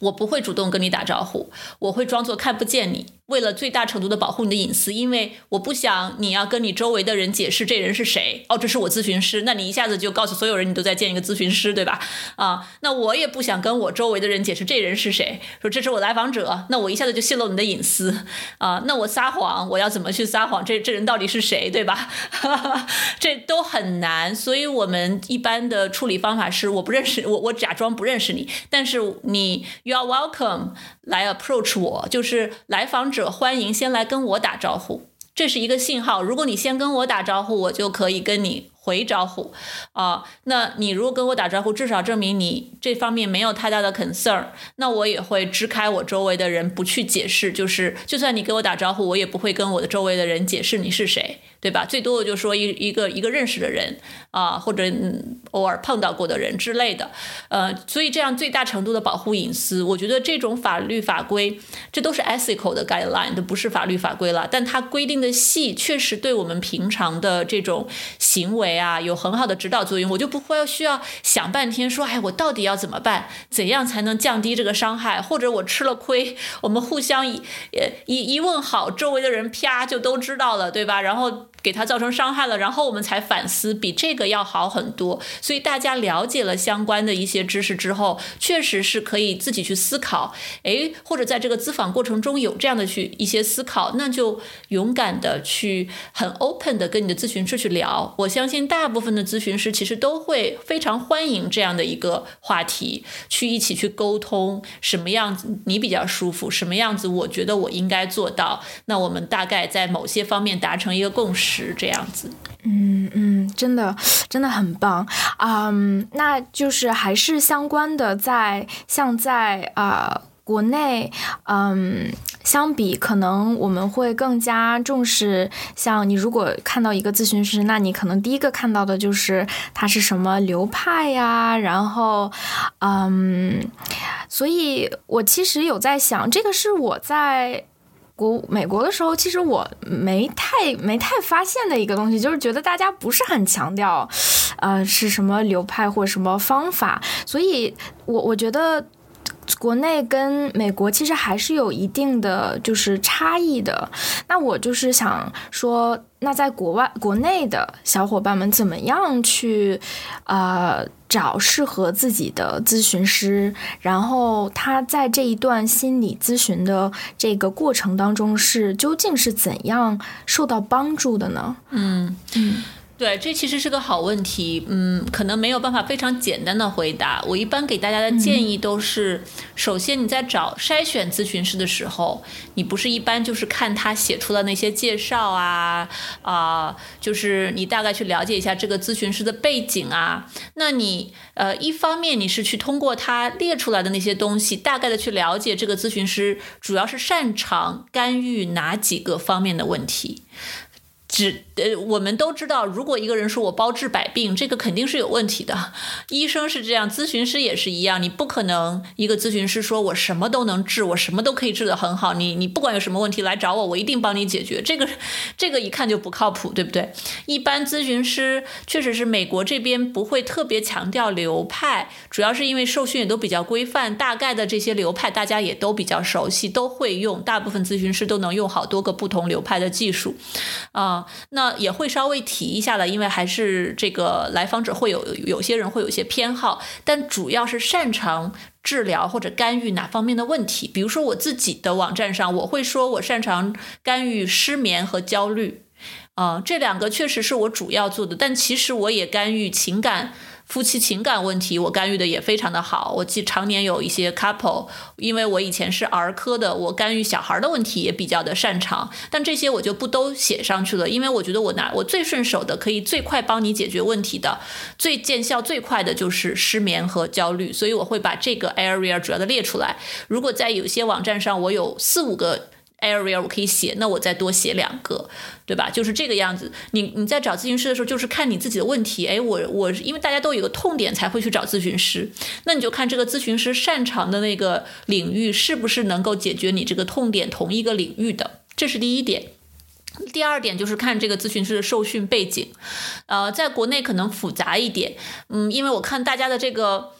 B: 我不会主动跟你打招呼，我会装作看不见你。为了最大程度的保护你的隐私，因为我不想你要跟你周围的人解释这人是谁。哦，这是我咨询师，那你一下子就告诉所有人你都在见一个咨询师，对吧？啊，那我也不想跟我周围的人解释这人是谁，说这是我来访者，那我一下子就泄露你的隐私啊。那我撒谎，我要怎么去撒谎？这这人到底是谁，对吧？这都很难。所以我们一般的处理方法是，我不认识我，我假装不认识你，但是你 you are welcome 来 approach 我，就是来访者。欢迎先来跟我打招呼，这是一个信号。如果你先跟我打招呼，我就可以跟你回招呼啊。那你如果跟我打招呼，至少证明你这方面没有太大的 concern，那我也会支开我周围的人，不去解释。就是就算你给我打招呼，我也不会跟我的周围的人解释你是谁。对吧？最多我就说一一个一个认识的人啊，或者偶尔碰到过的人之类的，呃，所以这样最大程度的保护隐私，我觉得这种法律法规，这都是 ethical 的 guideline，都不是法律法规了。但它规定的细，确实对我们平常的这种行为啊，有很好的指导作用。我就不会需要想半天说，哎，我到底要怎么办？怎样才能降低这个伤害？或者我吃了亏，我们互相一一一问好，周围的人啪就都知道了，对吧？然后。给他造成伤害了，然后我们才反思，比这个要好很多。所以大家了解了相关的一些知识之后，确实是可以自己去思考，诶，或者在这个咨访过程中有这样的去一些思考，那就勇敢的去很 open 的跟你的咨询师去聊。我相信大部分的咨询师其实都会非常欢迎这样的一个话题，去一起去沟通什么样子你比较舒服，什么样子我觉得我应该做到，那我们大概在某些方面达成一个共识，这样子。
A: 嗯嗯，真的真的很棒啊、嗯！那就是还是相关的在，像在啊、国内，嗯，相比可能我们会更加重视，像你如果看到一个咨询师，那你可能第一个看到的就是他是什么流派呀，然后，嗯，所以我其实有在想，这个是我在。国美国的时候，其实我没太没太发现的一个东西，就是觉得大家不是很强调，呃，是什么流派或什么方法，所以我我觉得国内跟美国其实还是有一定的就是差异的。那我就是想说，那在国外国内的小伙伴们怎么样去，呃。找适合自己的咨询师，然后他在这一段心理咨询的这个过程当中是究竟是怎样受到帮助的呢？
B: 嗯嗯。对，这其实是个好问题，嗯，可能没有办法非常简单的回答。我一般给大家的建议都是，首先你在找筛选咨询师的时候，你不是一般就是看他写出的那些介绍啊啊、就是你大概去了解一下这个咨询师的背景啊。那你呃，一方面你是去通过他列出来的那些东西，大概的去了解这个咨询师主要是擅长干预哪几个方面的问题。只呃，我们都知道，如果一个人说我包治百病，这个肯定是有问题的。医生是这样，咨询师也是一样，你不可能一个咨询师说我什么都能治，我什么都可以治得很好。你你不管有什么问题来找我，我一定帮你解决。这个这个一看就不靠谱，对不对？一般咨询师确实是美国这边不会特别强调流派，主要是因为受训也都比较规范，大概的这些流派大家也都比较熟悉，都会用。大部分咨询师都能用好多个不同流派的技术，啊、那也会稍微提一下了，因为还是这个来访者会有有些人会有些偏好，但主要是擅长治疗或者干预哪方面的问题。比如说我自己的网站上，我会说我擅长干预失眠和焦虑，啊、这两个确实是我主要做的，但其实我也干预情感。夫妻情感问题，我干预的也非常的好。我记常年有一些 couple，因为我以前是儿科的，我干预小孩的问题也比较的擅长。但这些我就不都写上去了，因为我觉得我拿我最顺手的，可以最快帮你解决问题的，最见效最快的就是失眠和焦虑，所以我会把这个 area 主要的列出来。如果在有些网站上我有四五个 area 我可以写，那我再多写两个，对吧？就是这个样子。你你在找咨询师的时候，就是看你自己的问题。哎，我我因为大家都有个痛点才会去找咨询师，那你就看这个咨询师擅长的那个领域是不是能够解决你这个痛点同一个领域的，这是第一点。第二点就是看这个咨询师的受训背景，呃，在国内可能复杂一点，嗯，因为我看大家的这个。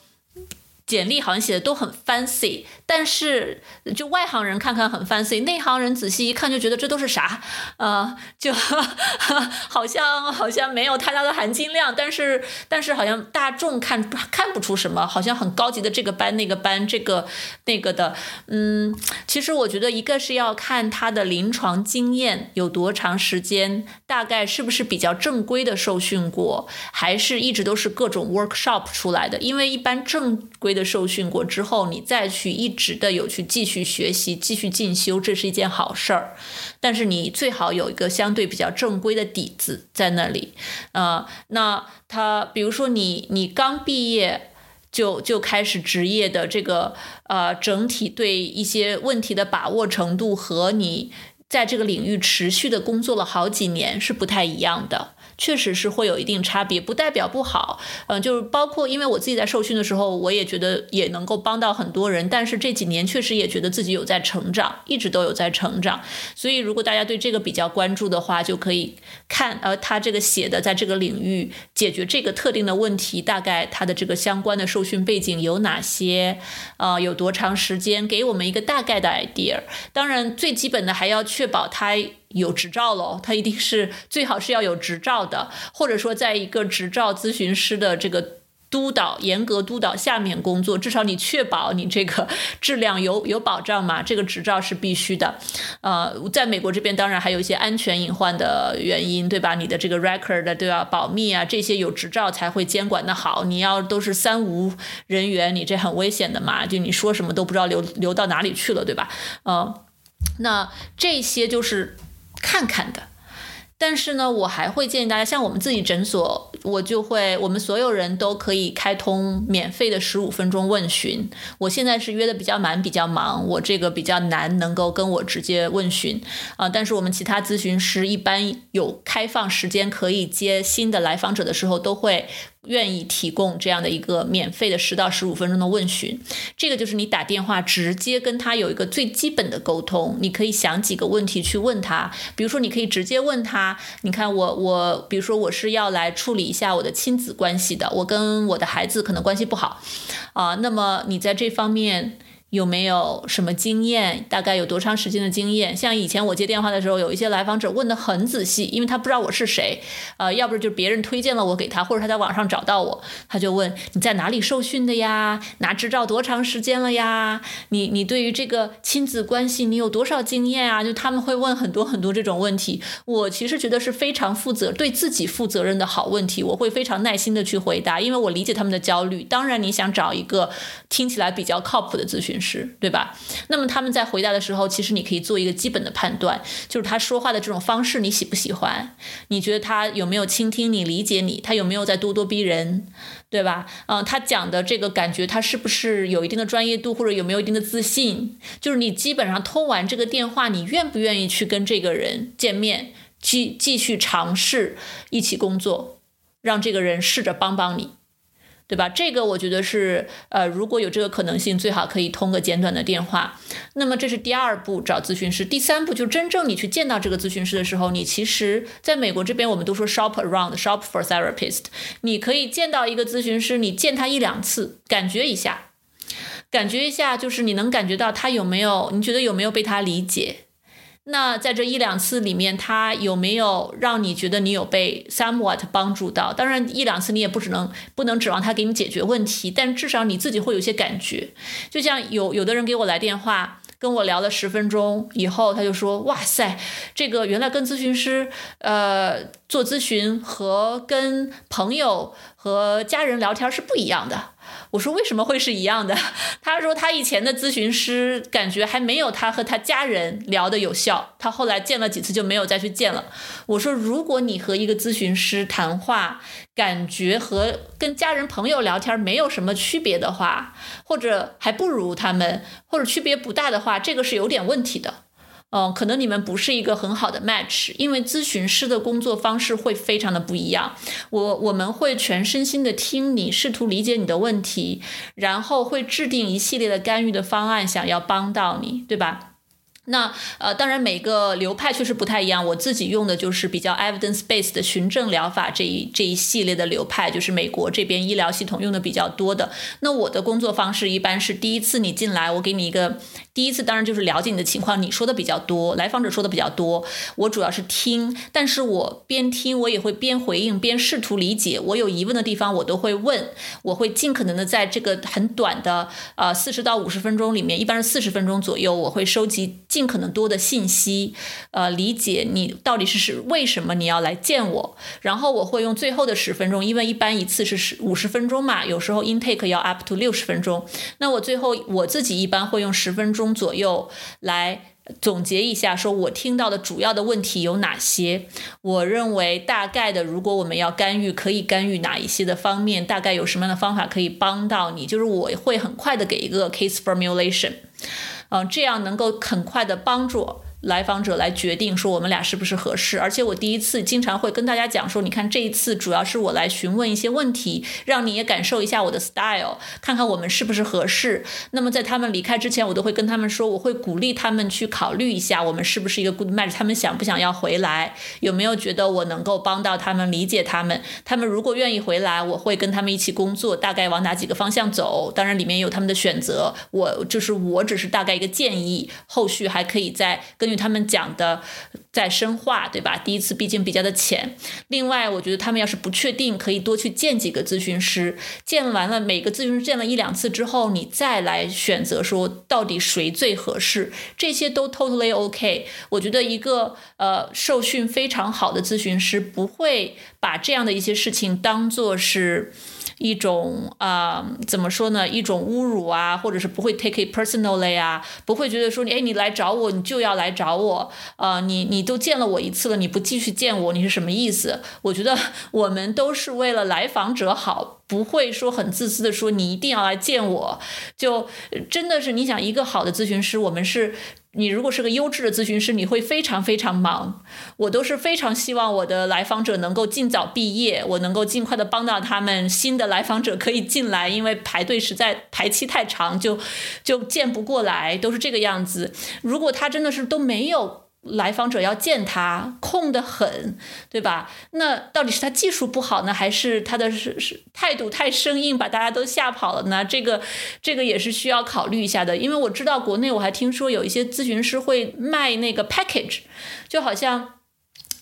B: 简历好像写的都很 fancy，但是就外行人看看很 fancy，内行人仔细一看就觉得这都是啥，呃，就 好像好像没有太大的含金量，但是但是好像大众看看不出什么，好像很高级的这个班那个班这个那个的，嗯，其实我觉得一个是要看他的临床经验有多长时间，大概是不是比较正规的受训过，还是一直都是各种 workshop 出来的，因为一般正规的受训过之后，你再去一直的有去继续学习、继续进修，这是一件好事儿。但是你最好有一个相对比较正规的底子在那里，呃，那他比如说你你刚毕业。就就开始职业的这个呃整体对一些问题的把握程度和你在这个领域持续的工作了好几年是不太一样的。确实是会有一定差别，不代表不好。嗯、就是包括因为我自己在受训的时候，我也觉得也能够帮到很多人。但是这几年确实也觉得自己有在成长，一直都有在成长。所以如果大家对这个比较关注的话，就可以看呃他这个写的在这个领域解决这个特定的问题，大概他的这个相关的受训背景有哪些，呃，有多长时间，给我们一个大概的 idea。当然最基本的还要确保他有执照喽，他一定是最好是要有执照的，或者说在一个执照咨询师的这个。督导严格督导下面工作，至少你确保你这个 质量有有保障嘛？这个执照是必须的。呃，在美国这边当然还有一些安全隐患的原因，对吧？你的这个 record 都要保密啊，这些有执照才会监管的好。你要都是三无人员，你这很危险的嘛？就你说什么都不知道流流到哪里去了，对吧？呃，那这些就是看看的。但是呢，我还会建议大家，像我们自己诊所，我就会，我们所有人都可以开通免费的十五分钟问询。我现在是约的比较满，比较忙，我这个比较难能够跟我直接问询啊。但是我们其他咨询师一般有开放时间可以接新的来访者的时候，都会。愿意提供这样的一个免费的十到十五分钟的问询，这个就是你打电话直接跟他有一个最基本的沟通，你可以想几个问题去问他，比如说你可以直接问他，你看我我，比如说我是要来处理一下我的亲子关系的，我跟我的孩子可能关系不好啊，那么你在这方面。有没有什么经验？大概有多长时间的经验？像以前我接电话的时候，有一些来访者问的很仔细，因为他不知道我是谁，呃，要不是就别人推荐了我给他，或者他在网上找到我，他就问你在哪里受训的呀？拿执照多长时间了呀？你你对于这个亲子关系你有多少经验啊？就他们会问很多很多这种问题，我其实觉得是非常负责、对自己负责任的好问题，我会非常耐心的去回答，因为我理解他们的焦虑。当然，你想找一个听起来比较靠谱的咨询。是对吧？那么他们在回答的时候，其实你可以做一个基本的判断，就是他说话的这种方式你喜不喜欢？你觉得他有没有倾听你、理解你？他有没有在咄咄逼人？对吧？嗯，他讲的这个感觉，他是不是有一定的专业度，或者有没有一定的自信？就是你基本上通完这个电话，你愿不愿意去跟这个人见面，继继续尝试一起工作，让这个人试着帮帮你？对吧？这个我觉得是，呃，如果有这个可能性，最好可以通个简短的电话。那么这是第二步找咨询师，第三步就真正你去见到这个咨询师的时候，你其实在美国这边我们都说 shop around，shop for therapist。你可以见到一个咨询师，你见他一两次，感觉一下，感觉一下，就是你能感觉到他有没有，你觉得有没有被他理解？那在这一两次里面，他有没有让你觉得你有被 somewhat 帮助到？当然，一两次你也不只能不能指望他给你解决问题，但至少你自己会有些感觉。就像有有的人给我来电话，跟我聊了十分钟以后，他就说：“哇塞，这个原来跟咨询师呃做咨询和跟朋友和家人聊天是不一样的。”我说为什么会是一样的？他说他以前的咨询师感觉还没有他和他家人聊的有效，他后来见了几次就没有再去见了。我说如果你和一个咨询师谈话，感觉和跟家人朋友聊天没有什么区别的话，或者还不如他们，或者区别不大的话，这个是有点问题的。嗯，可能你们不是一个很好的 match，因为咨询师的工作方式会非常的不一样。我我们会全身心的听你，试图理解你的问题，然后会制定一系列的干预的方案，想要帮到你，对吧？那呃，当然每个流派确实不太一样。我自己用的就是比较 evidence based 的循证疗法这一这一系列的流派，就是美国这边医疗系统用的比较多的。那我的工作方式一般是第一次你进来，我给你一个第一次，当然就是了解你的情况，你说的比较多，来访者说的比较多，我主要是听，但是我边听我也会边回应，边试图理解。我有疑问的地方我都会问，我会尽可能的在这个很短的呃四十到五十分钟里面，一般是四十分钟左右，我会收集。尽可能多的信息，呃，理解你到底是是为什么你要来见我，然后我会用最后的十分钟，因为一般一次是十五十分钟嘛，有时候 intake 要 up to 六十分钟，那我最后我自己一般会用十分钟左右来总结一下，说我听到的主要的问题有哪些，我认为大概的，如果我们要干预，可以干预哪一些的方面，大概有什么样的方法可以帮到你，就是我会很快的给一个 case formulation。嗯，这样能够很快的帮助。来访者来决定说我们俩是不是合适，而且我第一次经常会跟大家讲说，你看这一次主要是我来询问一些问题，让你也感受一下我的 style，看看我们是不是合适。那么在他们离开之前，我都会跟他们说，我会鼓励他们去考虑一下我们是不是一个 good match，他们想不想要回来，有没有觉得我能够帮到他们，理解他们。他们如果愿意回来，我会跟他们一起工作，大概往哪几个方向走。当然里面有他们的选择，我就是我只是大概一个建议，后续还可以再根据。他们讲的在深化，对吧？第一次毕竟比较的浅。另外，我觉得他们要是不确定，可以多去见几个咨询师，见完了每个咨询师见了一两次之后，你再来选择说到底谁最合适，这些都 totally OK。我觉得一个呃受训非常好的咨询师不会把这样的一些事情当做是。一种啊，怎么说呢？一种侮辱啊，或者是不会 take it personally 啊，不会觉得说你哎，你来找我，你就要来找我，呃，你你都见了我一次了，你不继续见我，你是什么意思？我觉得我们都是为了来访者好，不会说很自私的说你一定要来见我，就真的是你想一个好的咨询师，我们是。你如果是个优质的咨询师，你会非常非常忙。我都是非常希望我的来访者能够尽早毕业，我能够尽快的帮到他们。新的来访者可以进来，因为排队实在排期太长，就就见不过来，都是这个样子。如果他真的是都没有。来访者要见他，空得很，对吧？那到底是他技术不好呢，还是他的是是态度太生硬，把大家都吓跑了呢？这个这个也是需要考虑一下的。因为我知道国内我还听说有一些咨询师会卖那个 package，就好像。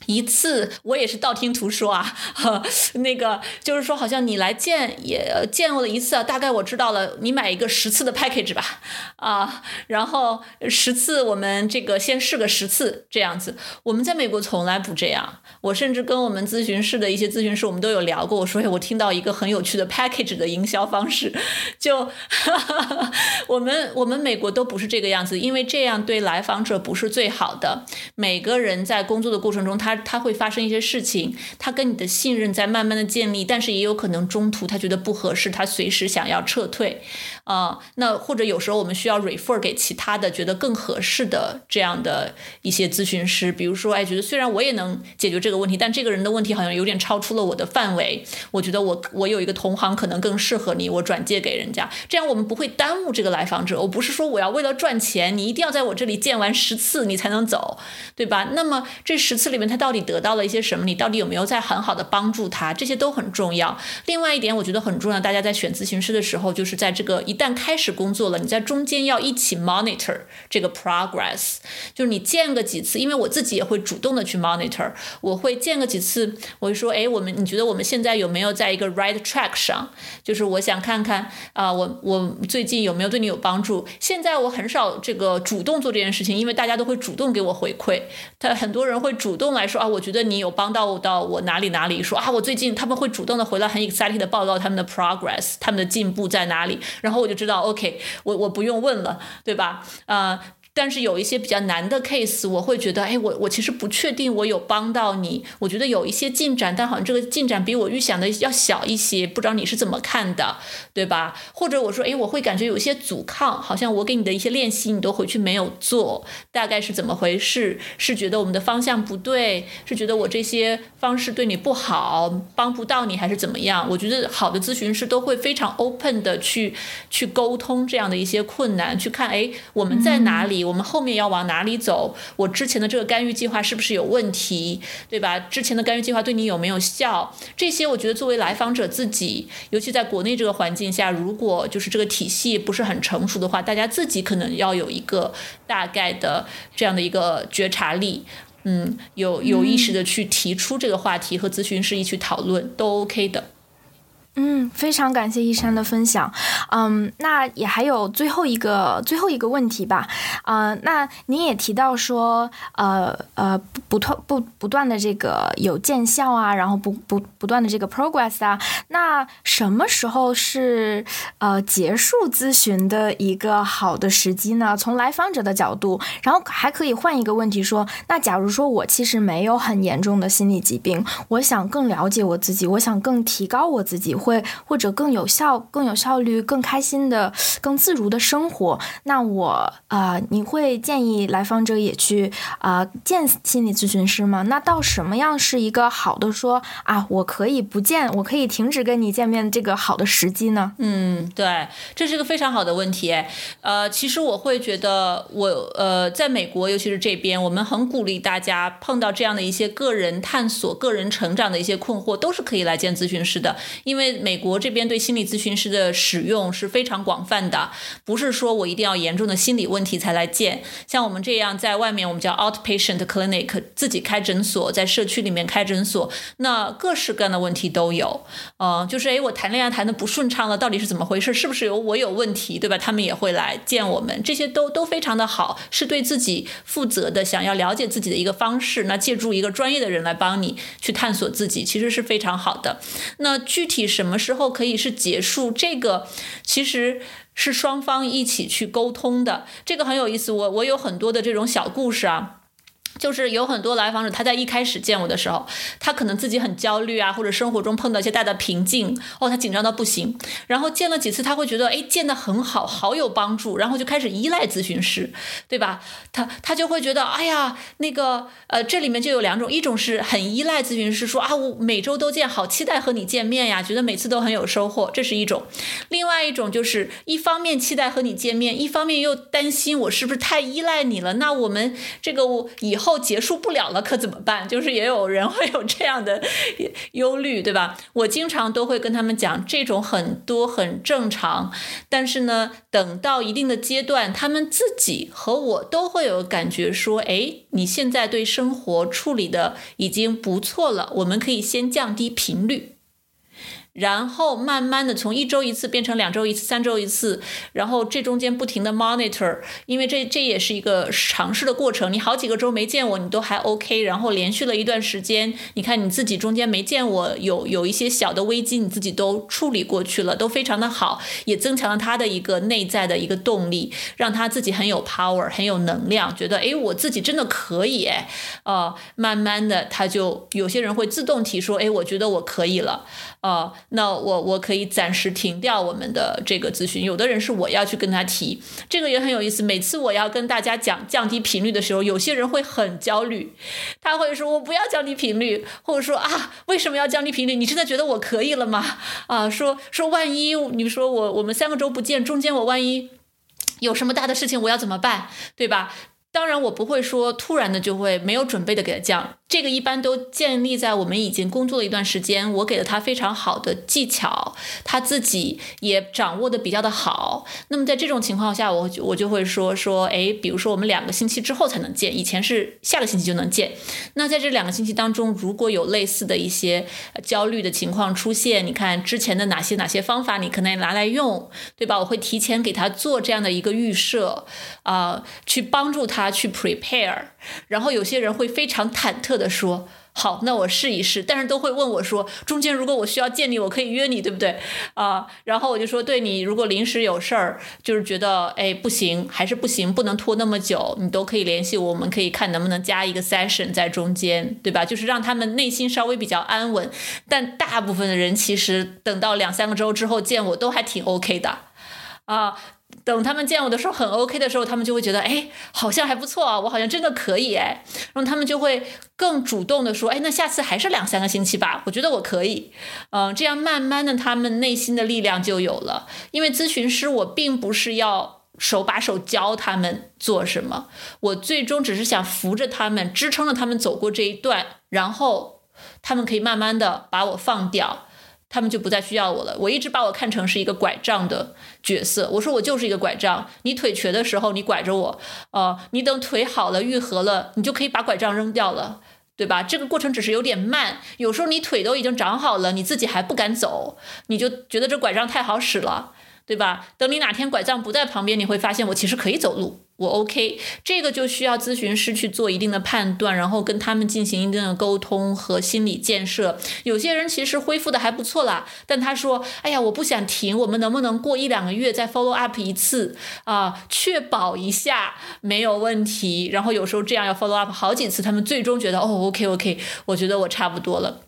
B: 一次我也是道听途说啊，那个就是说好像你来见也见过了一次啊，大概我知道了，你买一个十次的 package 吧，啊，然后十次我们这个先试个十次这样子。我们在美国从来不这样，我甚至跟我们咨询室的一些咨询师我们都有聊过，我说哎，我听到一个很有趣的 package 的营销方式，就哈 哈我们我们美国都不是这个样子，因为这样对来访者不是最好的。每个人在工作的过程中，他他会发生一些事情，他跟你的信任在慢慢的建立，但是也有可能中途他觉得不合适，他随时想要撤退，啊，那或者有时候我们需要 refer 给其他的觉得更合适的这样的一些咨询师，比如说，哎，觉得虽然我也能解决这个问题，但这个人的问题好像有点超出了我的范围，我觉得我我有一个同行可能更适合你，我转介给人家，这样我们不会耽误这个来访者。我不是说我要为了赚钱，你一定要在我这里见完十次你才能走，对吧？那么这十次里面他到底得到了一些什么？你到底有没有在很好的帮助他？这些都很重要。另外一点，我觉得很重要，大家在选咨询师的时候，就是在这个一一旦开始工作了，你在中间要一起 monitor 这个 progress，就是你见个几次，因为我自己也会主动的去 monitor，我会见个几次，我会说，哎，我们你觉得我们现在有没有在一个 right track 上？就是我想看看啊，我我最近有没有对你有帮助？现在我很少这个主动做这件事情，因为大家都会主动给我回馈，他很多人会主动来说啊，我觉得你有帮到我到我哪里哪里，说啊，我最近他们会主动的回来很 excited 的报告他们的 progress，他们的进步在哪里，然后我就知道 OK，我我不用问了，对吧？啊。但是有一些比较难的 case，我会觉得，哎，我我其实不确定我有帮到你。我觉得有一些进展，但好像这个进展比我预想的要小一些，不知道你是怎么看的，对吧？或者我说，哎，我会感觉有一些阻抗，好像我给你的一些练习你都回去没有做，大概是怎么回事？是觉得我们的方向不对？是觉得我这些方式对你不好，帮不到你，还是怎么样？我觉得好的咨询师都会非常 open 的去去沟通这样的一些困难，去看，哎，我们在哪里？我们后面要往哪里走？我之前的这个干预计划是不是有问题，对吧？之前的干预计划对你有没有效？这些我觉得作为来访者自己，尤其在国内这个环境下，如果就是这个体系不是很成熟的话，大家自己可能要有一个大概的这样的一个觉察力，嗯，有有意识的去提出这个话题和咨询师一起讨论，都 OK 的。
A: 嗯，非常感谢一山的分享。嗯，那也还有最后一个最后一个问题吧。呃，那您也提到说，呃呃，不断不不断的这个有见效啊，然后不不不断的这个 progress 啊。那什么时候是呃结束咨询的一个好的时机呢？从来访者的角度，然后还可以换一个问题说，那假如说我其实没有很严重的心理疾病，我想更了解我自己，我想更提高我自己。会或者更有效、更有效率、更开心的、更自如的生活。那我啊，你会建议来访者也去啊见心理咨询师吗？那到什么样是一个好的说啊，我可以不见，我可以停止跟你见面这个好的时机呢？
B: 嗯，对，这是一个非常好的问题。呃，其实我会觉得，我呃，在美国，尤其是这边，我们很鼓励大家碰到这样的一些个人探索、个人成长的一些困惑，都是可以来见咨询师的，因为。美国这边对心理咨询师的使用是非常广泛的，不是说我一定要严重的心理问题才来见。像我们这样在外面，我们叫 outpatient clinic，自己开诊所，在社区里面开诊所，那各式各样的问题都有。呃，就是诶，我谈恋爱谈的不顺畅了，到底是怎么回事？是不是有我有问题，对吧？他们也会来见我们，这些都都非常的好，是对自己负责的，想要了解自己的一个方式。那借助一个专业的人来帮你去探索自己，其实是非常好的。那具体什什么时候可以是结束？这个其实是双方一起去沟通的，这个很有意思。我我有很多的这种小故事啊。就是有很多来访者，他在一开始见我的时候，他可能自己很焦虑啊，或者生活中碰到一些大的瓶颈，哦，他紧张到不行。然后见了几次，他会觉得，哎，见得很好，好有帮助，然后就开始依赖咨询师，对吧？他他就会觉得，哎呀，那个，呃，这里面就有两种，一种是很依赖咨询师，说啊，我每周都见，好期待和你见面呀，觉得每次都很有收获，这是一种；另外一种就是一方面期待和你见面，一方面又担心我是不是太依赖你了，那我们这个我以后。后结束不了了，可怎么办？就是也有人会有这样的 忧虑，对吧？我经常都会跟他们讲，这种很多很正常。但是呢，等到一定的阶段，他们自己和我都会有感觉说：“哎，你现在对生活处理的已经不错了，我们可以先降低频率。”然后慢慢的从一周一次变成两周一次、三周一次，然后这中间不停的 monitor，因为这这也是一个尝试的过程。你好几个周没见我，你都还 OK，然后连续了一段时间，你看你自己中间没见我，有有一些小的危机，你自己都处理过去了，都非常的好，也增强了他的一个内在的一个动力，让他自己很有 power，很有能量，觉得哎，我自己真的可以哎，呃，慢慢的他就有些人会自动提说，哎，我觉得我可以了，哦。那我我可以暂时停掉我们的这个咨询。有的人是我要去跟他提，这个也很有意思。每次我要跟大家讲降低频率的时候，有些人会很焦虑，他会说：“我不要降低频率，或者说啊，为什么要降低频率？你真的觉得我可以了吗？啊，说说万一你说我我们三个周不见，中间我万一有什么大的事情，我要怎么办？对吧？当然我不会说突然的就会没有准备的给他降。”这个一般都建立在我们已经工作了一段时间，我给了他非常好的技巧，他自己也掌握的比较的好。那么在这种情况下，我我就会说说，哎，比如说我们两个星期之后才能见，以前是下个星期就能见。那在这两个星期当中，如果有类似的一些焦虑的情况出现，你看之前的哪些哪些方法，你可能拿来用，对吧？我会提前给他做这样的一个预设，啊，去帮助他去 prepare。然后有些人会非常忐忑的说：“好，那我试一试。”但是都会问我说：“中间如果我需要见你，我可以约你，对不对？”啊，然后我就说：“对你如果临时有事儿，就是觉得哎不行，还是不行，不能拖那么久，你都可以联系我，我们可以看能不能加一个 session 在中间，对吧？就是让他们内心稍微比较安稳。但大部分的人其实等到两三个周之后见我都还挺 OK 的，啊。等他们见我的时候很 OK 的时候，他们就会觉得，哎，好像还不错啊，我好像真的可以哎，然后他们就会更主动的说，哎，那下次还是两三个星期吧，我觉得我可以，嗯，这样慢慢的他们内心的力量就有了。因为咨询师我并不是要手把手教他们做什么，我最终只是想扶着他们，支撑着他们走过这一段，然后他们可以慢慢的把我放掉。他们就不再需要我了。我一直把我看成是一个拐杖的角色。我说我就是一个拐杖，你腿瘸的时候你拐着我，呃，你等腿好了愈合了，你就可以把拐杖扔掉了，对吧？这个过程只是有点慢。有时候你腿都已经长好了，你自己还不敢走，你就觉得这拐杖太好使了。对吧？等你哪天拐杖不在旁边，你会发现我其实可以走路，我 OK。这个就需要咨询师去做一定的判断，然后跟他们进行一定的沟通和心理建设。有些人其实恢复的还不错啦，但他说：“哎呀，我不想停，我们能不能过一两个月再 follow up 一次啊？确保一下没有问题。”然后有时候这样要 follow up 好几次，他们最终觉得：“哦，OK OK，我觉得我差不多了。”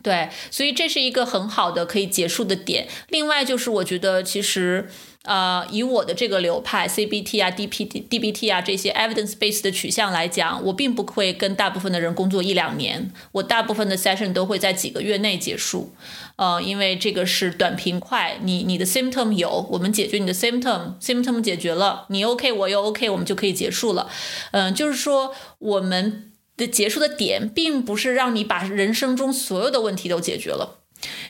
B: 对，所以这是一个很好的可以结束的点。另外就是，我觉得其实，呃，以我的这个流派 CBT 啊、D P D B T 啊这些 evidence based 的取向来讲，我并不会跟大部分的人工作一两年，我大部分的 session 都会在几个月内结束。呃，因为这个是短平快，你你的 symptom 有，我们解决你的 symptom，symptom 解决了，你 OK，我又 OK，我们就可以结束了。嗯，就是说我们。的结束的点，并不是让你把人生中所有的问题都解决了，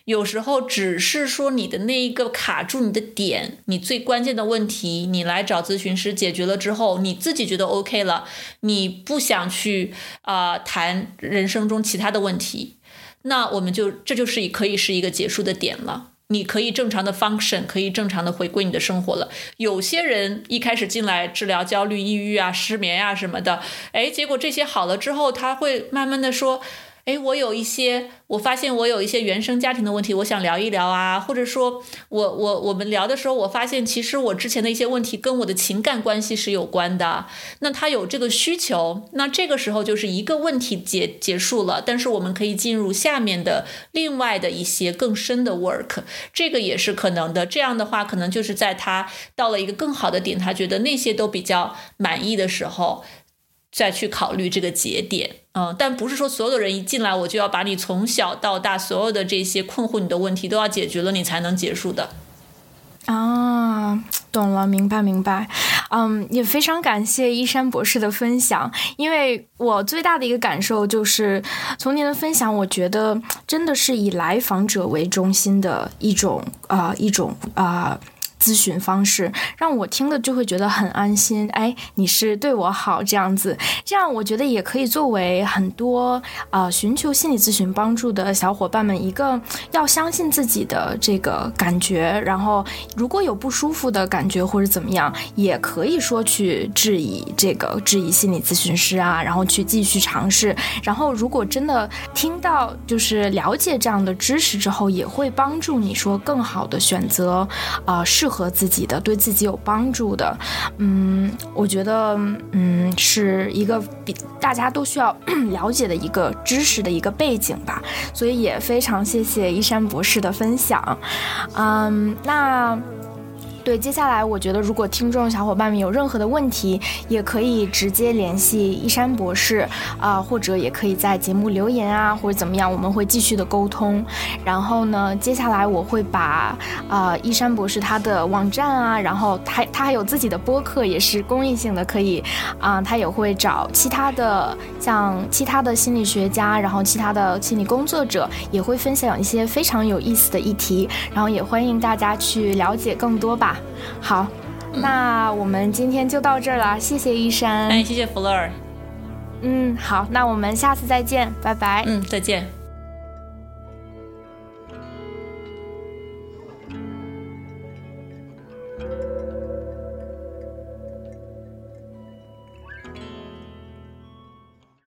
B: 有时候只是说你的那一个卡住你的点，你最关键的问题，你来找咨询师解决了之后，你自己觉得 OK 了，你不想去啊谈人生中其他的问题，那我们就这就是可以是一个结束的点了。你可以正常的 function，可以正常的回归你的生活了。有些人一开始进来治疗焦虑、抑郁啊、失眠啊什么的，哎，结果这些好了之后，他会慢慢的说。哎，我有一些，我发现我有一些原生家庭的问题，我想聊一聊啊，或者说，我我我们聊的时候，我发现其实我之前的一些问题跟我的情感关系是有关的。那他有这个需求，那这个时候就是一个问题结结束了，但是我们可以进入下面的另外的一些更深的 work，这个也是可能的。这样的话，可能就是在他到了一个更好的点，他觉得那些都比较满意的时候。再去考虑这个节点，嗯，但不是说所有的人一进来我就要把你从小到大所有的这些困惑你的问题都要解决了，你才能结束的。
A: 啊，懂了，明白明白，嗯，也非常感谢一山博士的分享，因为我最大的一个感受就是从您的分享，我觉得真的是以来访者为中心的一种啊，一种啊。咨询方式让我听的就会觉得很安心，哎，你是对我好这样子，这样我觉得也可以作为很多呃寻求心理咨询帮助的小伙伴们一个要相信自己的这个感觉，然后如果有不舒服的感觉或者怎么样，也可以说去质疑这个质疑心理咨询师啊，然后去继续尝试，然后如果真的听到就是了解这样的知识之后，也会帮助你说更好的选择啊适。和自己的，对自己有帮助的，嗯，我觉得，嗯，是一个比大家都需要 了解的一个知识的一个背景吧，所以也非常谢谢一山博士的分享，嗯，那。对，接下来我觉得，如果听众小伙伴们有任何的问题，也可以直接联系一山博士啊，或者也可以在节目留言啊，或者怎么样，我们会继续的沟通。然后呢，接下来我会把啊一山博士他的网站啊，然后他他还有自己的播客，也是公益性的，可以啊，他也会找其他的像其他的心理学家，然后其他的心理工作者，也会分享一些非常有意思的议题，然后也欢迎大家去了解更多吧。好，那我们今天就到这儿了，谢谢一山，
B: 哎，谢谢弗洛尔，
A: 嗯，好，那我们下次再见，拜拜，
B: 嗯，再见。